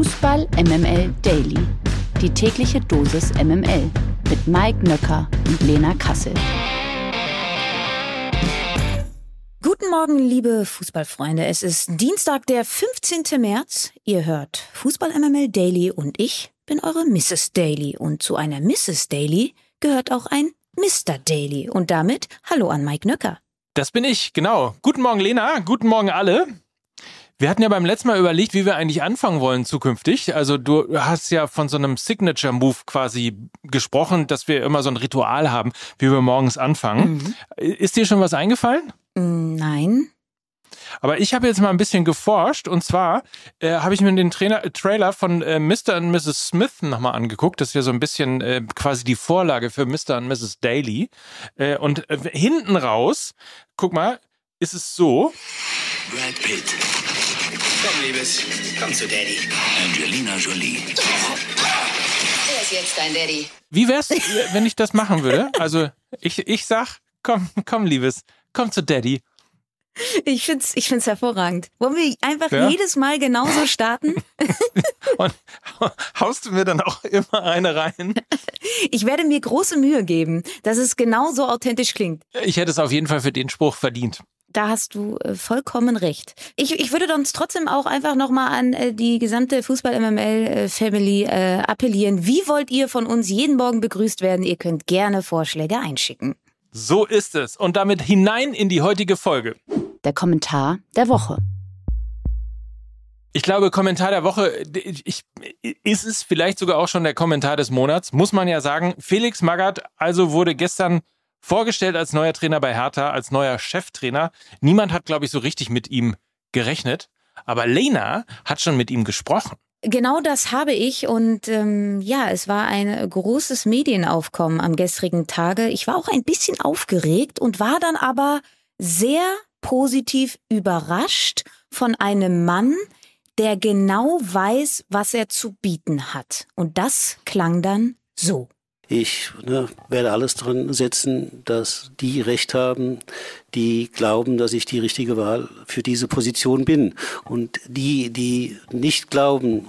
Fußball MML Daily. Die tägliche Dosis MML mit Mike Nöcker und Lena Kassel. Guten Morgen, liebe Fußballfreunde. Es ist Dienstag, der 15. März. Ihr hört Fußball MML Daily und ich bin eure Mrs. Daily. Und zu einer Mrs. Daily gehört auch ein Mr. Daily. Und damit Hallo an Mike Nöcker. Das bin ich, genau. Guten Morgen, Lena. Guten Morgen, alle. Wir hatten ja beim letzten Mal überlegt, wie wir eigentlich anfangen wollen zukünftig. Also du hast ja von so einem Signature-Move quasi gesprochen, dass wir immer so ein Ritual haben, wie wir morgens anfangen. Mhm. Ist dir schon was eingefallen? Mm, nein. Aber ich habe jetzt mal ein bisschen geforscht und zwar äh, habe ich mir den Trainer, äh, Trailer von äh, Mr. und Mrs. Smith nochmal angeguckt. Das ist ja so ein bisschen äh, quasi die Vorlage für Mr. und Mrs. Daly. Äh, und äh, hinten raus, guck mal, ist es so. Brad Pitt. Komm, Liebes, komm zu Daddy. Angelina Jolie. Wer ist jetzt dein Daddy? Wie wär's, wenn ich das machen würde? Also ich, ich sag, komm, komm, Liebes, komm zu Daddy. Ich finde es ich find's hervorragend. Wollen wir einfach ja? jedes Mal genauso starten? Und haust du mir dann auch immer eine rein? Ich werde mir große Mühe geben, dass es genauso authentisch klingt. Ich hätte es auf jeden Fall für den Spruch verdient. Da hast du äh, vollkommen recht. Ich, ich würde uns trotzdem auch einfach nochmal an äh, die gesamte Fußball-MML-Family äh, appellieren. Wie wollt ihr von uns jeden Morgen begrüßt werden? Ihr könnt gerne Vorschläge einschicken. So ist es. Und damit hinein in die heutige Folge. Der Kommentar der Woche. Ich glaube, Kommentar der Woche ich, ist es vielleicht sogar auch schon der Kommentar des Monats. Muss man ja sagen, Felix Magath also wurde gestern vorgestellt als neuer Trainer bei Hertha, als neuer Cheftrainer. Niemand hat, glaube ich, so richtig mit ihm gerechnet. Aber Lena hat schon mit ihm gesprochen. Genau das habe ich und ähm, ja, es war ein großes Medienaufkommen am gestrigen Tage. Ich war auch ein bisschen aufgeregt und war dann aber sehr positiv überrascht von einem Mann, der genau weiß, was er zu bieten hat. Und das klang dann so. Ich ne, werde alles dran setzen, dass die Recht haben, die glauben, dass ich die richtige Wahl für diese Position bin. Und die, die nicht glauben,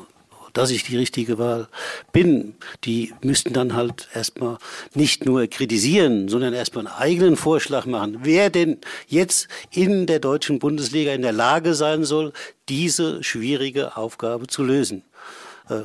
dass ich die richtige Wahl bin, die müssten dann halt erstmal nicht nur kritisieren, sondern erstmal einen eigenen Vorschlag machen, wer denn jetzt in der deutschen Bundesliga in der Lage sein soll, diese schwierige Aufgabe zu lösen. Äh,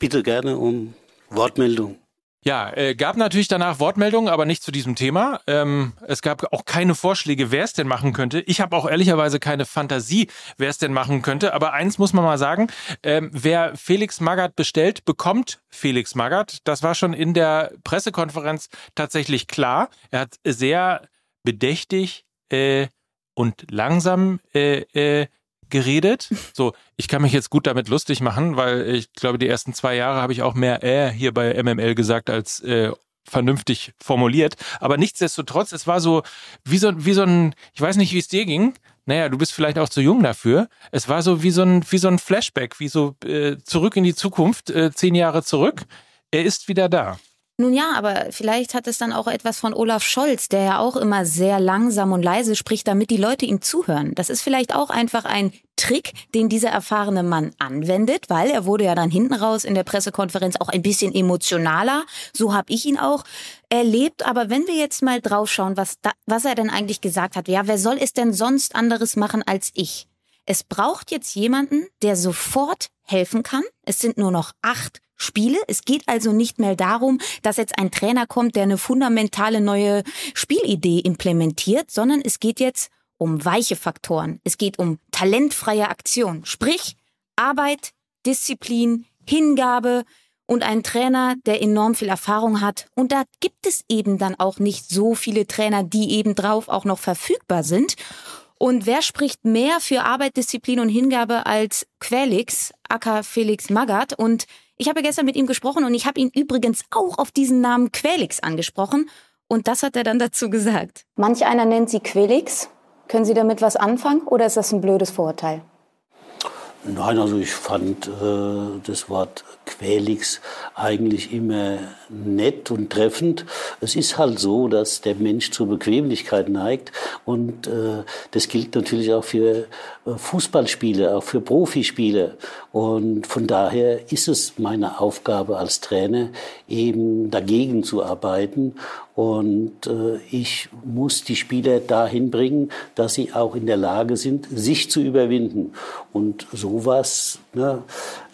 bitte gerne um Wortmeldung. Ja, äh, gab natürlich danach Wortmeldungen, aber nicht zu diesem Thema. Ähm, es gab auch keine Vorschläge, wer es denn machen könnte. Ich habe auch ehrlicherweise keine Fantasie, wer es denn machen könnte. Aber eins muss man mal sagen, ähm, wer Felix Magath bestellt, bekommt Felix Magath. Das war schon in der Pressekonferenz tatsächlich klar. Er hat sehr bedächtig äh, und langsam äh, äh, geredet. So, ich kann mich jetzt gut damit lustig machen, weil ich glaube, die ersten zwei Jahre habe ich auch mehr äh hier bei MML gesagt als äh, vernünftig formuliert. Aber nichtsdestotrotz, es war so wie so, wie so ein, ich weiß nicht, wie es dir ging. Naja, du bist vielleicht auch zu jung dafür. Es war so wie so ein, wie so ein Flashback, wie so äh, zurück in die Zukunft, äh, zehn Jahre zurück. Er ist wieder da. Nun ja, aber vielleicht hat es dann auch etwas von Olaf Scholz, der ja auch immer sehr langsam und leise spricht, damit die Leute ihm zuhören. Das ist vielleicht auch einfach ein Trick, den dieser erfahrene Mann anwendet, weil er wurde ja dann hinten raus in der Pressekonferenz auch ein bisschen emotionaler. So habe ich ihn auch erlebt. Aber wenn wir jetzt mal draufschauen, was, da, was er denn eigentlich gesagt hat, ja, wer soll es denn sonst anderes machen als ich? Es braucht jetzt jemanden, der sofort helfen kann. Es sind nur noch acht Spiele. Es geht also nicht mehr darum, dass jetzt ein Trainer kommt, der eine fundamentale neue Spielidee implementiert, sondern es geht jetzt um weiche Faktoren. Es geht um talentfreie Aktion. Sprich, Arbeit, Disziplin, Hingabe und ein Trainer, der enorm viel Erfahrung hat. Und da gibt es eben dann auch nicht so viele Trainer, die eben drauf auch noch verfügbar sind. Und wer spricht mehr für Arbeit, Disziplin und Hingabe als Quelix, aka Felix Magath? Und ich habe gestern mit ihm gesprochen und ich habe ihn übrigens auch auf diesen Namen Quelix angesprochen. Und das hat er dann dazu gesagt. Manch einer nennt sie Quelix. Können Sie damit was anfangen oder ist das ein blödes Vorurteil? Nein, also ich fand äh, das Wort Quälix eigentlich immer nett und treffend. Es ist halt so, dass der Mensch zur Bequemlichkeit neigt und äh, das gilt natürlich auch für Fußballspiele, auch für Profispiele. Und von daher ist es meine Aufgabe als Trainer, eben dagegen zu arbeiten. Und äh, ich muss die Spieler dahin bringen, dass sie auch in der Lage sind, sich zu überwinden. Und sowas ne,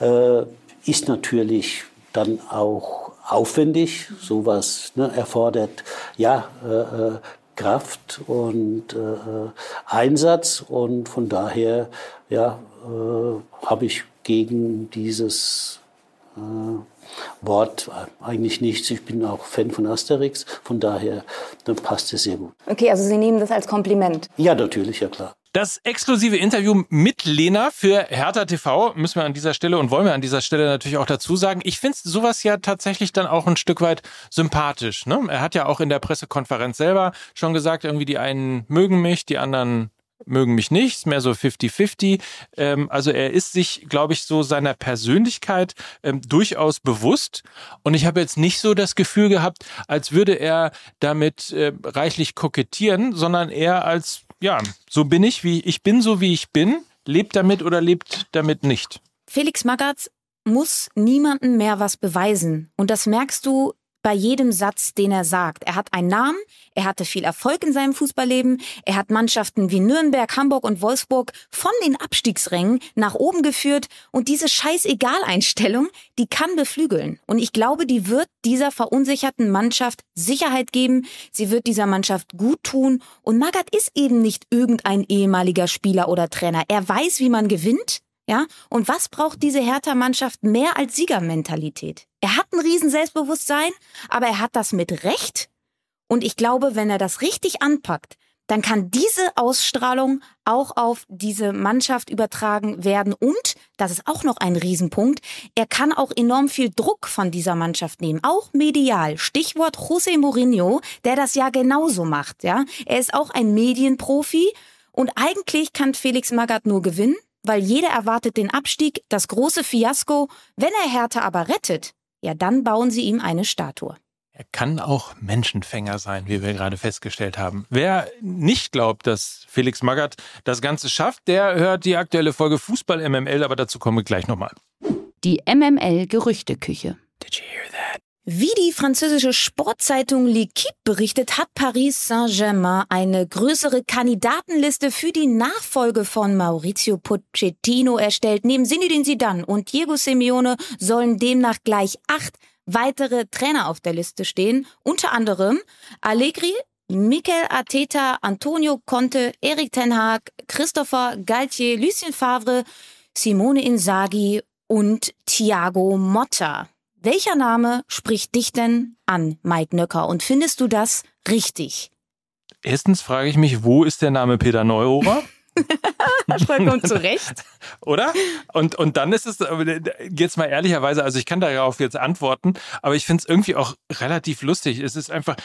äh, ist natürlich dann auch aufwendig. Sowas ne, erfordert ja äh, äh Kraft und äh, Einsatz und von daher ja, äh, habe ich gegen dieses äh, Wort eigentlich nichts. Ich bin auch Fan von Asterix, von daher passt es sehr gut. Okay, also Sie nehmen das als Kompliment. Ja, natürlich, ja klar. Das exklusive Interview mit Lena für Hertha TV müssen wir an dieser Stelle und wollen wir an dieser Stelle natürlich auch dazu sagen. Ich finde sowas ja tatsächlich dann auch ein Stück weit sympathisch. Ne? Er hat ja auch in der Pressekonferenz selber schon gesagt, irgendwie die einen mögen mich, die anderen mögen mich nicht, mehr so 50-50. Ähm, also er ist sich, glaube ich, so seiner Persönlichkeit ähm, durchaus bewusst. Und ich habe jetzt nicht so das Gefühl gehabt, als würde er damit äh, reichlich kokettieren, sondern eher als, ja, so bin ich, wie ich bin, so wie ich bin, lebt damit oder lebt damit nicht. Felix Magath muss niemandem mehr was beweisen. Und das merkst du bei jedem Satz, den er sagt. Er hat einen Namen, er hatte viel Erfolg in seinem Fußballleben, er hat Mannschaften wie Nürnberg, Hamburg und Wolfsburg von den Abstiegsrängen nach oben geführt und diese Scheißegal-Einstellung, die kann beflügeln. Und ich glaube, die wird dieser verunsicherten Mannschaft Sicherheit geben, sie wird dieser Mannschaft gut tun und Magath ist eben nicht irgendein ehemaliger Spieler oder Trainer. Er weiß, wie man gewinnt, ja? Und was braucht diese Hertha-Mannschaft mehr als Siegermentalität? Er hat ein riesen Selbstbewusstsein, aber er hat das mit Recht. Und ich glaube, wenn er das richtig anpackt, dann kann diese Ausstrahlung auch auf diese Mannschaft übertragen werden. Und, das ist auch noch ein Riesenpunkt, er kann auch enorm viel Druck von dieser Mannschaft nehmen, auch medial. Stichwort José Mourinho, der das ja genauso macht, ja. Er ist auch ein Medienprofi und eigentlich kann Felix Magath nur gewinnen weil jeder erwartet den Abstieg, das große Fiasko. Wenn er Hertha aber rettet, ja, dann bauen sie ihm eine Statue. Er kann auch Menschenfänger sein, wie wir gerade festgestellt haben. Wer nicht glaubt, dass Felix Magath das Ganze schafft, der hört die aktuelle Folge Fußball MML, aber dazu kommen wir gleich nochmal. Die MML Gerüchteküche. Wie die französische Sportzeitung L'Equipe berichtet, hat Paris Saint-Germain eine größere Kandidatenliste für die Nachfolge von Maurizio Pochettino erstellt. Neben Zinedine Zidane und Diego Simeone sollen demnach gleich acht weitere Trainer auf der Liste stehen. Unter anderem Allegri, Mikel Arteta, Antonio Conte, Eric Ten Haag, Christopher Galtier, Lucien Favre, Simone Inzaghi und Thiago Motta. Welcher Name spricht dich denn an, Mike Nöcker? Und findest du das richtig? Erstens frage ich mich, wo ist der Name Peter Neurohrer? Vollkommen zu Recht. Oder? Und, und dann ist es, jetzt mal ehrlicherweise, also ich kann darauf jetzt antworten, aber ich finde es irgendwie auch relativ lustig. Es ist einfach,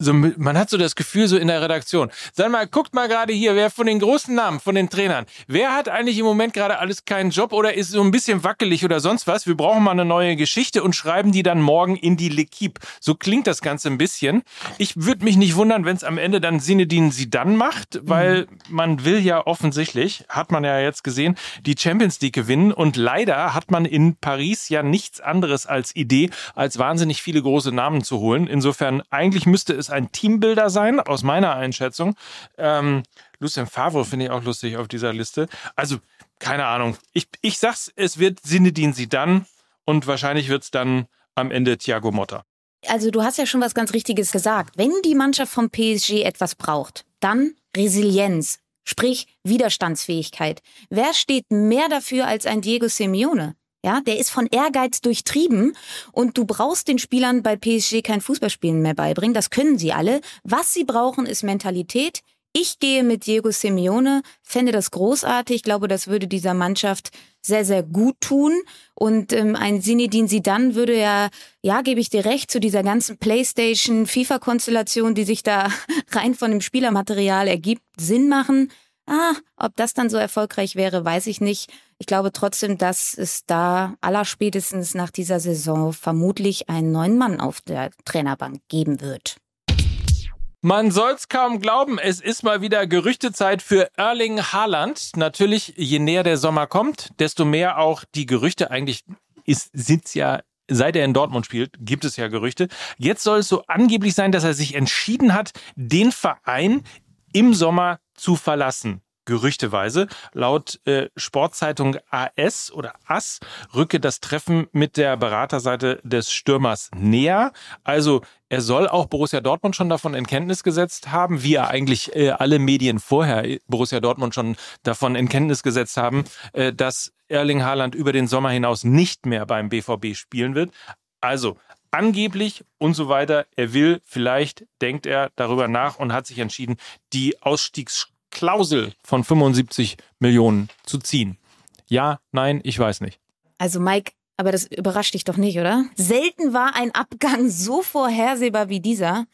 so, man hat so das Gefühl, so in der Redaktion. Sag mal, guckt mal gerade hier, wer von den großen Namen, von den Trainern, wer hat eigentlich im Moment gerade alles keinen Job oder ist so ein bisschen wackelig oder sonst was? Wir brauchen mal eine neue Geschichte und schreiben die dann morgen in die L'Equipe. So klingt das Ganze ein bisschen. Ich würde mich nicht wundern, wenn es am Ende dann Sinedin sie dann macht, weil mhm. man will ja offensichtlich, hat man ja jetzt gesehen, die Champions League gewinnen und leider hat man in Paris ja nichts anderes als Idee, als wahnsinnig viele große Namen zu holen. Insofern eigentlich müsste es ein Teambuilder sein, aus meiner Einschätzung. Ähm, Lucien Favre finde ich auch lustig auf dieser Liste. Also, keine Ahnung. Ich, ich sag's, es wird Sinedin dann und wahrscheinlich wird es dann am Ende Thiago Motta. Also du hast ja schon was ganz Richtiges gesagt. Wenn die Mannschaft vom PSG etwas braucht, dann Resilienz, sprich Widerstandsfähigkeit. Wer steht mehr dafür als ein Diego Simeone? Ja, der ist von Ehrgeiz durchtrieben und du brauchst den Spielern bei PSG kein Fußballspielen mehr beibringen. Das können sie alle. Was sie brauchen, ist Mentalität. Ich gehe mit Diego Simeone, fände das großartig. Ich glaube, das würde dieser Mannschaft sehr, sehr gut tun. Und ähm, ein Sinedin Sidan würde ja, ja, gebe ich dir recht, zu dieser ganzen PlayStation, FIFA-Konstellation, die sich da rein von dem Spielermaterial ergibt, Sinn machen. Ah, ob das dann so erfolgreich wäre, weiß ich nicht. Ich glaube trotzdem, dass es da allerspätestens nach dieser Saison vermutlich einen neuen Mann auf der Trainerbank geben wird. Man soll's kaum glauben, es ist mal wieder Gerüchtezeit für Erling Haaland. Natürlich, je näher der Sommer kommt, desto mehr auch die Gerüchte. Eigentlich ist, sind's ja seit er in Dortmund spielt, gibt es ja Gerüchte. Jetzt soll es so angeblich sein, dass er sich entschieden hat, den Verein im Sommer zu verlassen gerüchteweise. Laut äh, Sportzeitung AS oder AS rücke das Treffen mit der Beraterseite des Stürmers näher. Also er soll auch Borussia Dortmund schon davon in Kenntnis gesetzt haben, wie er eigentlich äh, alle Medien vorher Borussia Dortmund schon davon in Kenntnis gesetzt haben, äh, dass Erling Haaland über den Sommer hinaus nicht mehr beim BVB spielen wird. Also angeblich und so weiter. Er will, vielleicht denkt er darüber nach und hat sich entschieden, die Ausstiegsklausel von 75 Millionen zu ziehen. Ja, nein, ich weiß nicht. Also Mike, aber das überrascht dich doch nicht, oder? Selten war ein Abgang so vorhersehbar wie dieser.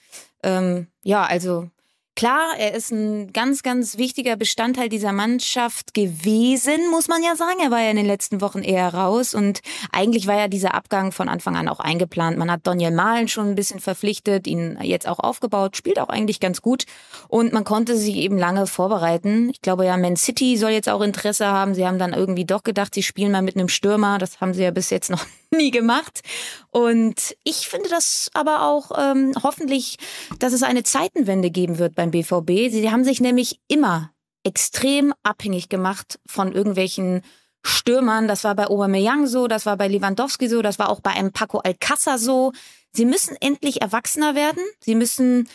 Ähm, ja, also Klar, er ist ein ganz, ganz wichtiger Bestandteil dieser Mannschaft gewesen, muss man ja sagen. Er war ja in den letzten Wochen eher raus und eigentlich war ja dieser Abgang von Anfang an auch eingeplant. Man hat Daniel Mahlen schon ein bisschen verpflichtet, ihn jetzt auch aufgebaut, spielt auch eigentlich ganz gut und man konnte sich eben lange vorbereiten. Ich glaube ja, Man City soll jetzt auch Interesse haben. Sie haben dann irgendwie doch gedacht, sie spielen mal mit einem Stürmer. Das haben sie ja bis jetzt noch nie gemacht. Und ich finde das aber auch ähm, hoffentlich, dass es eine Zeitenwende geben wird beim BVB. Sie haben sich nämlich immer extrem abhängig gemacht von irgendwelchen Stürmern. Das war bei Aubameyang so, das war bei Lewandowski so, das war auch bei einem Paco Alcázar so. Sie müssen endlich erwachsener werden. Sie müssen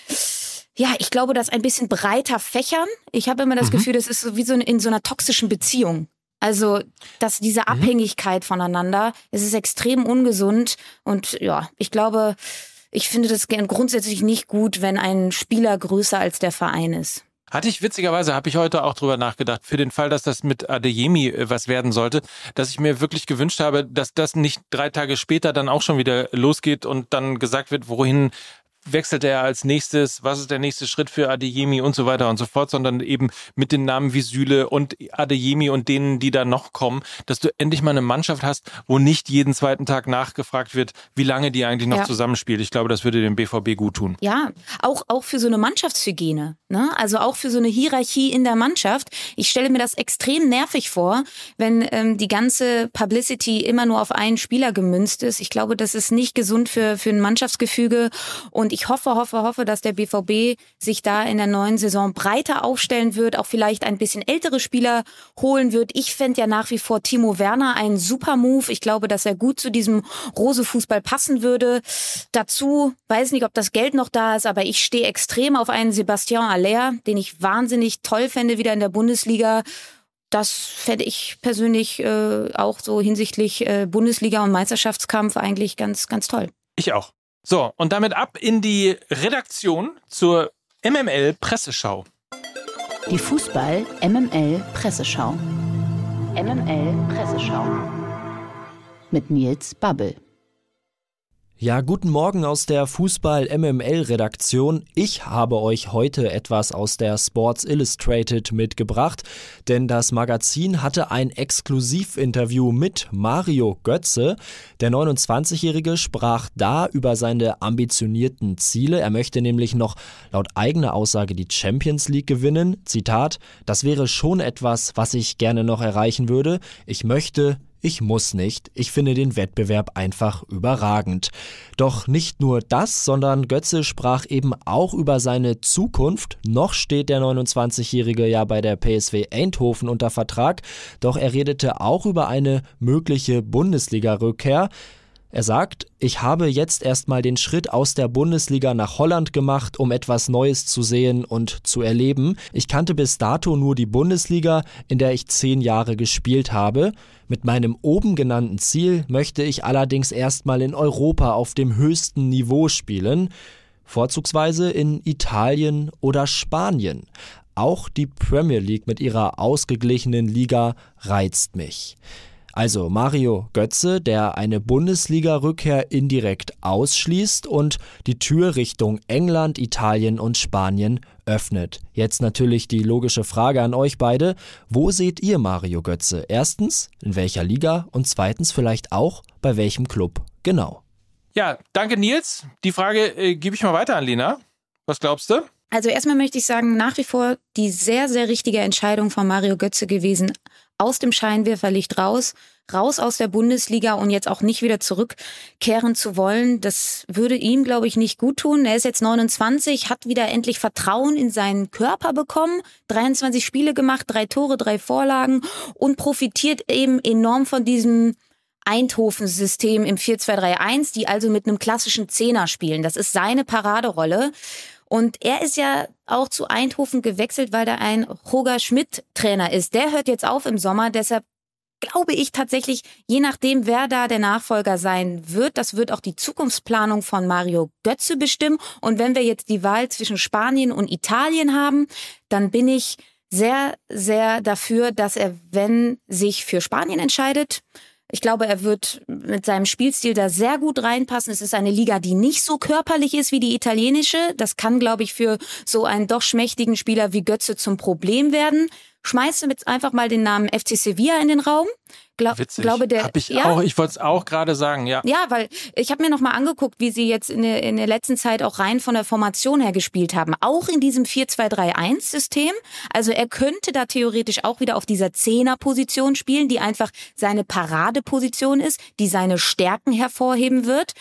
ja, ich glaube, das ein bisschen breiter fächern. Ich habe immer das mhm. Gefühl, das ist so wie so in so einer toxischen Beziehung. Also, dass diese mhm. Abhängigkeit voneinander, es ist extrem ungesund und ja, ich glaube, ich finde das grundsätzlich nicht gut, wenn ein Spieler größer als der Verein ist. Hatte ich witzigerweise, habe ich heute auch drüber nachgedacht, für den Fall, dass das mit Adeyemi äh, was werden sollte, dass ich mir wirklich gewünscht habe, dass das nicht drei Tage später dann auch schon wieder losgeht und dann gesagt wird, wohin wechselt er als nächstes, was ist der nächste Schritt für Adeyemi und so weiter und so fort, sondern eben mit den Namen wie Süle und Adeyemi und denen, die da noch kommen, dass du endlich mal eine Mannschaft hast, wo nicht jeden zweiten Tag nachgefragt wird, wie lange die eigentlich noch ja. zusammenspielt. Ich glaube, das würde dem BVB gut tun. Ja, auch, auch für so eine Mannschaftshygiene, ne? also auch für so eine Hierarchie in der Mannschaft. Ich stelle mir das extrem nervig vor, wenn ähm, die ganze Publicity immer nur auf einen Spieler gemünzt ist. Ich glaube, das ist nicht gesund für, für ein Mannschaftsgefüge und und ich hoffe, hoffe, hoffe, dass der BVB sich da in der neuen Saison breiter aufstellen wird, auch vielleicht ein bisschen ältere Spieler holen wird. Ich fände ja nach wie vor Timo Werner einen super Move. Ich glaube, dass er gut zu diesem Rose-Fußball passen würde. Dazu weiß nicht, ob das Geld noch da ist, aber ich stehe extrem auf einen Sebastian Aller, den ich wahnsinnig toll fände wieder in der Bundesliga das fände ich persönlich äh, auch so hinsichtlich äh, Bundesliga und Meisterschaftskampf eigentlich ganz, ganz toll. Ich auch. So, und damit ab in die Redaktion zur MML Presseschau. Die Fußball MML Presseschau. MML Presseschau. Mit Nils Babbel. Ja, guten Morgen aus der Fußball MML Redaktion. Ich habe euch heute etwas aus der Sports Illustrated mitgebracht, denn das Magazin hatte ein Exklusivinterview mit Mario Götze. Der 29-Jährige sprach da über seine ambitionierten Ziele. Er möchte nämlich noch laut eigener Aussage die Champions League gewinnen. Zitat: Das wäre schon etwas, was ich gerne noch erreichen würde. Ich möchte ich muss nicht, ich finde den Wettbewerb einfach überragend. Doch nicht nur das, sondern Götze sprach eben auch über seine Zukunft. Noch steht der 29-Jährige ja bei der PSW Eindhoven unter Vertrag, doch er redete auch über eine mögliche Bundesliga-Rückkehr. Er sagt, ich habe jetzt erstmal den Schritt aus der Bundesliga nach Holland gemacht, um etwas Neues zu sehen und zu erleben. Ich kannte bis dato nur die Bundesliga, in der ich zehn Jahre gespielt habe. Mit meinem oben genannten Ziel möchte ich allerdings erstmal in Europa auf dem höchsten Niveau spielen, vorzugsweise in Italien oder Spanien. Auch die Premier League mit ihrer ausgeglichenen Liga reizt mich. Also Mario Götze, der eine Bundesliga-Rückkehr indirekt ausschließt und die Tür Richtung England, Italien und Spanien öffnet. Jetzt natürlich die logische Frage an euch beide. Wo seht ihr Mario Götze? Erstens, in welcher Liga? Und zweitens vielleicht auch, bei welchem Club? Genau. Ja, danke Nils. Die Frage äh, gebe ich mal weiter an Lina. Was glaubst du? Also erstmal möchte ich sagen, nach wie vor die sehr, sehr richtige Entscheidung von Mario Götze gewesen, aus dem Scheinwerferlicht raus, raus aus der Bundesliga und jetzt auch nicht wieder zurückkehren zu wollen. Das würde ihm, glaube ich, nicht gut tun. Er ist jetzt 29, hat wieder endlich Vertrauen in seinen Körper bekommen, 23 Spiele gemacht, drei Tore, drei Vorlagen und profitiert eben enorm von diesem Eindhoven-System im 4-2-3-1, die also mit einem klassischen Zehner spielen. Das ist seine Paraderolle. Und er ist ja auch zu Eindhoven gewechselt, weil da ein Roger Schmidt Trainer ist. Der hört jetzt auf im Sommer, deshalb glaube ich tatsächlich, je nachdem, wer da der Nachfolger sein wird, das wird auch die Zukunftsplanung von Mario Götze bestimmen. Und wenn wir jetzt die Wahl zwischen Spanien und Italien haben, dann bin ich sehr, sehr dafür, dass er, wenn sich für Spanien entscheidet, ich glaube, er wird mit seinem Spielstil da sehr gut reinpassen. Es ist eine Liga, die nicht so körperlich ist wie die italienische. Das kann, glaube ich, für so einen doch schmächtigen Spieler wie Götze zum Problem werden schmeiße jetzt einfach mal den Namen FC Sevilla in den Raum. Gla Witzig. Glaube der, hab ich ja, auch, ich wollte es auch gerade sagen, ja. Ja, weil ich habe mir noch mal angeguckt, wie sie jetzt in der, in der letzten Zeit auch rein von der Formation her gespielt haben. Auch in diesem 4-2-3-1-System. Also er könnte da theoretisch auch wieder auf dieser Zehner-Position spielen, die einfach seine Paradeposition ist, die seine Stärken hervorheben wird.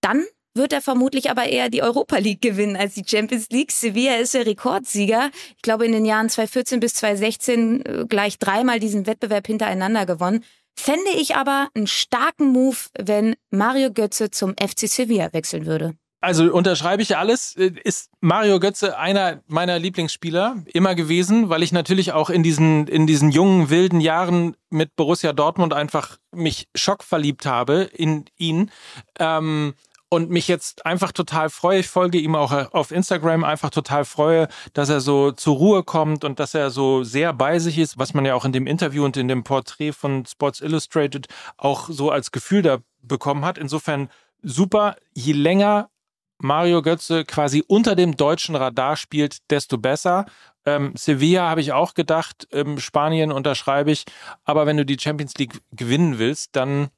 Dann wird er vermutlich aber eher die Europa League gewinnen als die Champions League. Sevilla ist der Rekordsieger. Ich glaube, in den Jahren 2014 bis 2016 äh, gleich dreimal diesen Wettbewerb hintereinander gewonnen. Fände ich aber einen starken Move, wenn Mario Götze zum FC Sevilla wechseln würde. Also unterschreibe ich alles. Äh, ist Mario Götze einer meiner Lieblingsspieler immer gewesen, weil ich natürlich auch in diesen, in diesen jungen, wilden Jahren mit Borussia Dortmund einfach mich schockverliebt habe in ihn. Ähm, und mich jetzt einfach total freue. Ich folge ihm auch auf Instagram einfach total freue, dass er so zur Ruhe kommt und dass er so sehr bei sich ist, was man ja auch in dem Interview und in dem Porträt von Sports Illustrated auch so als Gefühl da bekommen hat. Insofern super. Je länger Mario Götze quasi unter dem deutschen Radar spielt, desto besser. Ähm, Sevilla habe ich auch gedacht, ähm, Spanien unterschreibe ich. Aber wenn du die Champions League gewinnen willst, dann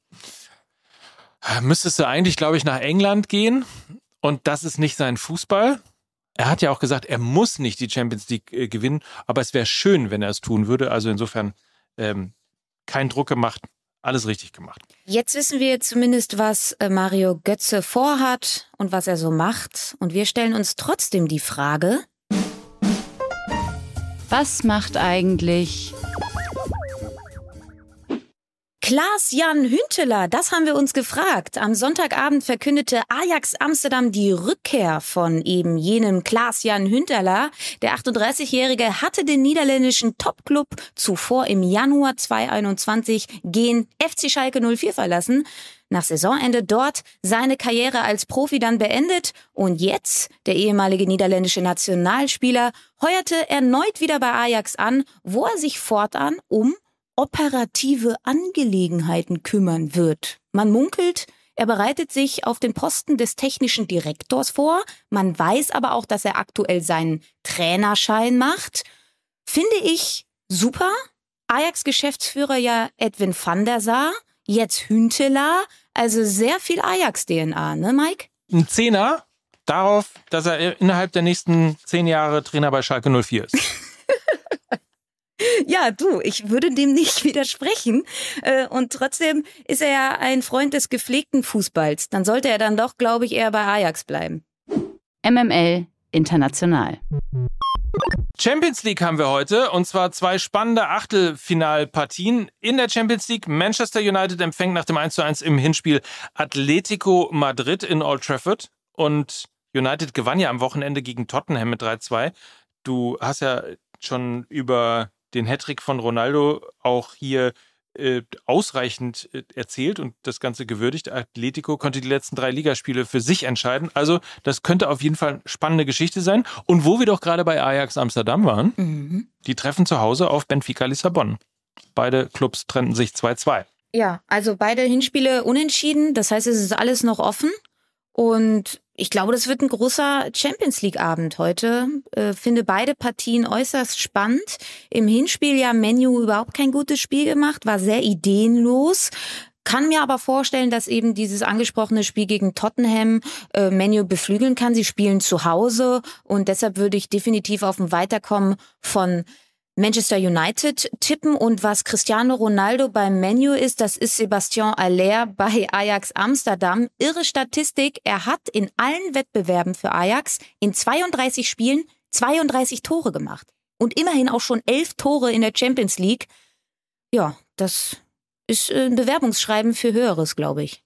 müsstest du eigentlich, glaube ich, nach England gehen. Und das ist nicht sein Fußball. Er hat ja auch gesagt, er muss nicht die Champions League äh, gewinnen, aber es wäre schön, wenn er es tun würde. Also insofern ähm, kein Druck gemacht, alles richtig gemacht. Jetzt wissen wir zumindest, was äh, Mario Götze vorhat und was er so macht. Und wir stellen uns trotzdem die Frage, was macht eigentlich Klaas-Jan Hünteler, das haben wir uns gefragt. Am Sonntagabend verkündete Ajax Amsterdam die Rückkehr von eben jenem Klaas-Jan Hünteler. Der 38-Jährige hatte den niederländischen Topclub zuvor im Januar 2021 gen FC Schalke 04 verlassen. Nach Saisonende dort seine Karriere als Profi dann beendet und jetzt, der ehemalige niederländische Nationalspieler, heuerte erneut wieder bei Ajax an, wo er sich fortan um operative Angelegenheiten kümmern wird. Man munkelt, er bereitet sich auf den Posten des technischen Direktors vor. Man weiß aber auch, dass er aktuell seinen Trainerschein macht. Finde ich super. Ajax-Geschäftsführer ja Edwin van der Sar, jetzt Hünteler. Also sehr viel Ajax-DNA, ne, Mike? Ein Zehner darauf, dass er innerhalb der nächsten zehn Jahre Trainer bei Schalke 04 ist. Ja, du, ich würde dem nicht widersprechen. Äh, und trotzdem ist er ja ein Freund des gepflegten Fußballs. Dann sollte er dann doch, glaube ich, eher bei Ajax bleiben. MML International. Champions League haben wir heute und zwar zwei spannende Achtelfinalpartien in der Champions League. Manchester United empfängt nach dem 1:1 im Hinspiel Atletico Madrid in Old Trafford und United gewann ja am Wochenende gegen Tottenham mit 3-2. Du hast ja schon über den Hattrick von Ronaldo auch hier äh, ausreichend äh, erzählt und das Ganze gewürdigt. Atletico konnte die letzten drei Ligaspiele für sich entscheiden. Also das könnte auf jeden Fall eine spannende Geschichte sein. Und wo wir doch gerade bei Ajax Amsterdam waren, mhm. die treffen zu Hause auf Benfica Lissabon. Beide Clubs trennten sich 2-2. Ja, also beide Hinspiele unentschieden. Das heißt, es ist alles noch offen. Und ich glaube, das wird ein großer Champions League-Abend heute. Äh, finde beide Partien äußerst spannend. Im Hinspiel ja Menu überhaupt kein gutes Spiel gemacht, war sehr ideenlos. Kann mir aber vorstellen, dass eben dieses angesprochene Spiel gegen Tottenham äh, Menu beflügeln kann. Sie spielen zu Hause und deshalb würde ich definitiv auf ein Weiterkommen von Manchester United tippen und was Cristiano Ronaldo beim Menu ist, das ist Sebastian Aller bei Ajax Amsterdam. Irre Statistik, er hat in allen Wettbewerben für Ajax in 32 Spielen 32 Tore gemacht und immerhin auch schon elf Tore in der Champions League. Ja, das ist ein Bewerbungsschreiben für Höheres, glaube ich.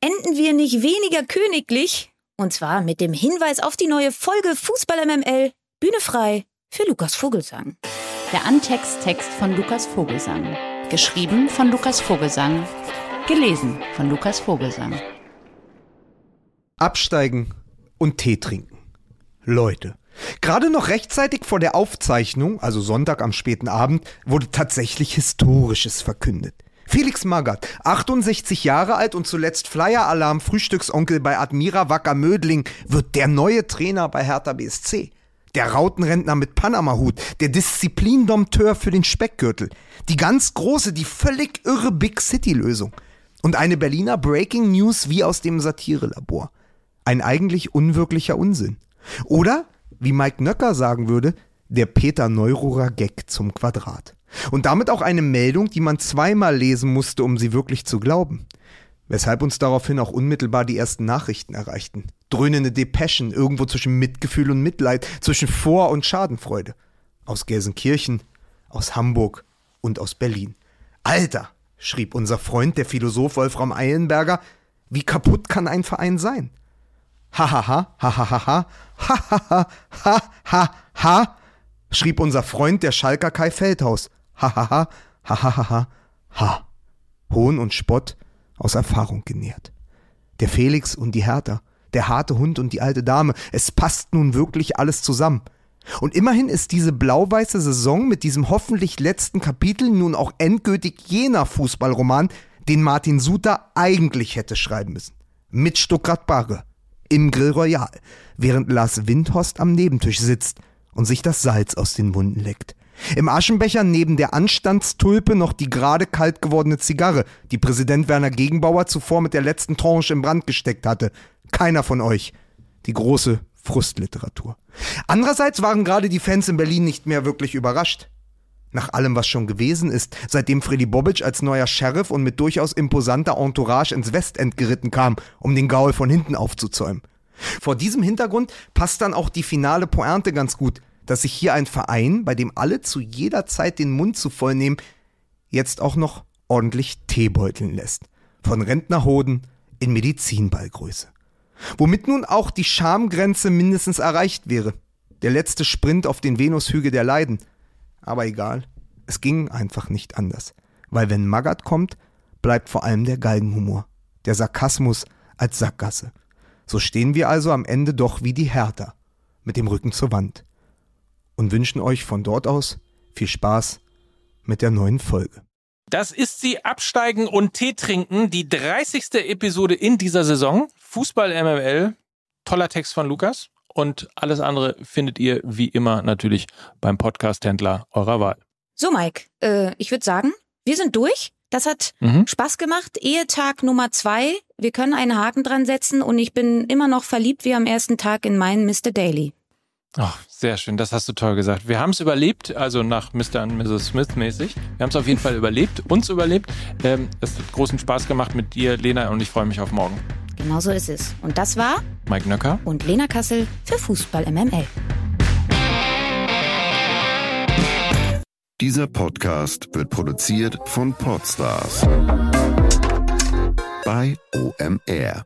Enden wir nicht weniger königlich, und zwar mit dem Hinweis auf die neue Folge Fußball MML, Bühne frei für Lukas Vogelsang. Der Antexttext von Lukas Vogelsang. Geschrieben von Lukas Vogelsang. Gelesen von Lukas Vogelsang. Absteigen und Tee trinken. Leute, gerade noch rechtzeitig vor der Aufzeichnung, also Sonntag am späten Abend, wurde tatsächlich Historisches verkündet. Felix Magath, 68 Jahre alt und zuletzt Flyer-Alarm Frühstücksonkel bei Admira Wacker Mödling, wird der neue Trainer bei Hertha BSC. Der Rautenrentner mit Panama-Hut, der Disziplindompteur für den Speckgürtel, die ganz große, die völlig irre Big City-Lösung und eine Berliner Breaking News wie aus dem Satirelabor. Ein eigentlich unwirklicher Unsinn. Oder, wie Mike Nöcker sagen würde, der Peter Neururer Gag zum Quadrat. Und damit auch eine Meldung, die man zweimal lesen musste, um sie wirklich zu glauben. Weshalb uns daraufhin auch unmittelbar die ersten Nachrichten erreichten. Dröhnende Depeschen, irgendwo zwischen Mitgefühl und Mitleid, zwischen Vor- und Schadenfreude. Aus Gelsenkirchen, aus Hamburg und aus Berlin. Alter, schrieb unser Freund, der Philosoph Wolfram Eilenberger, wie kaputt kann ein Verein sein? Hahaha, hahaha, hahaha, hahaha, ha, schrieb unser Freund, der Schalker Kai Feldhaus. Hahaha, hahaha, ha. Hohn und Spott aus Erfahrung genährt. Der Felix und die Hertha, der harte Hund und die alte Dame, es passt nun wirklich alles zusammen. Und immerhin ist diese blau-weiße Saison mit diesem hoffentlich letzten Kapitel nun auch endgültig jener Fußballroman, den Martin Suter eigentlich hätte schreiben müssen. Mit Stuttgart Barre, im Grill Royal, während Lars Windhorst am Nebentisch sitzt und sich das Salz aus den Wunden leckt. Im Aschenbecher neben der Anstandstulpe noch die gerade kalt gewordene Zigarre, die Präsident Werner Gegenbauer zuvor mit der letzten Tranche im Brand gesteckt hatte. Keiner von euch. Die große Frustliteratur. Andererseits waren gerade die Fans in Berlin nicht mehr wirklich überrascht. Nach allem, was schon gewesen ist, seitdem Freddy Bobic als neuer Sheriff und mit durchaus imposanter Entourage ins Westend geritten kam, um den Gaul von hinten aufzuzäumen. Vor diesem Hintergrund passt dann auch die finale Pointe ganz gut, dass sich hier ein Verein, bei dem alle zu jeder Zeit den Mund zu voll nehmen, jetzt auch noch ordentlich Teebeuteln lässt. Von Rentnerhoden in Medizinballgröße. Womit nun auch die Schamgrenze mindestens erreicht wäre. Der letzte Sprint auf den Venushügel der Leiden. Aber egal, es ging einfach nicht anders. Weil wenn Magat kommt, bleibt vor allem der Galgenhumor, der Sarkasmus als Sackgasse. So stehen wir also am Ende doch wie die Hertha, mit dem Rücken zur Wand. Und wünschen euch von dort aus viel Spaß mit der neuen Folge. Das ist sie Absteigen und Tee trinken, die 30. Episode in dieser Saison. Fußball MML, toller Text von Lukas. Und alles andere findet ihr wie immer natürlich beim Podcast-Händler eurer Wahl. So, Mike, äh, ich würde sagen, wir sind durch. Das hat mhm. Spaß gemacht. Ehetag Nummer zwei. Wir können einen Haken dran setzen und ich bin immer noch verliebt wie am ersten Tag in meinen Mr. Daily. Oh, sehr schön, das hast du toll gesagt. Wir haben es überlebt, also nach Mr. und Mrs. Smith mäßig. Wir haben es auf jeden Fall überlebt, uns überlebt. Ähm, es hat großen Spaß gemacht mit dir, Lena, und ich freue mich auf morgen. Genau so ist es. Und das war Mike Nöcker und Lena Kassel für Fußball MML. Dieser Podcast wird produziert von Podstars bei OMR.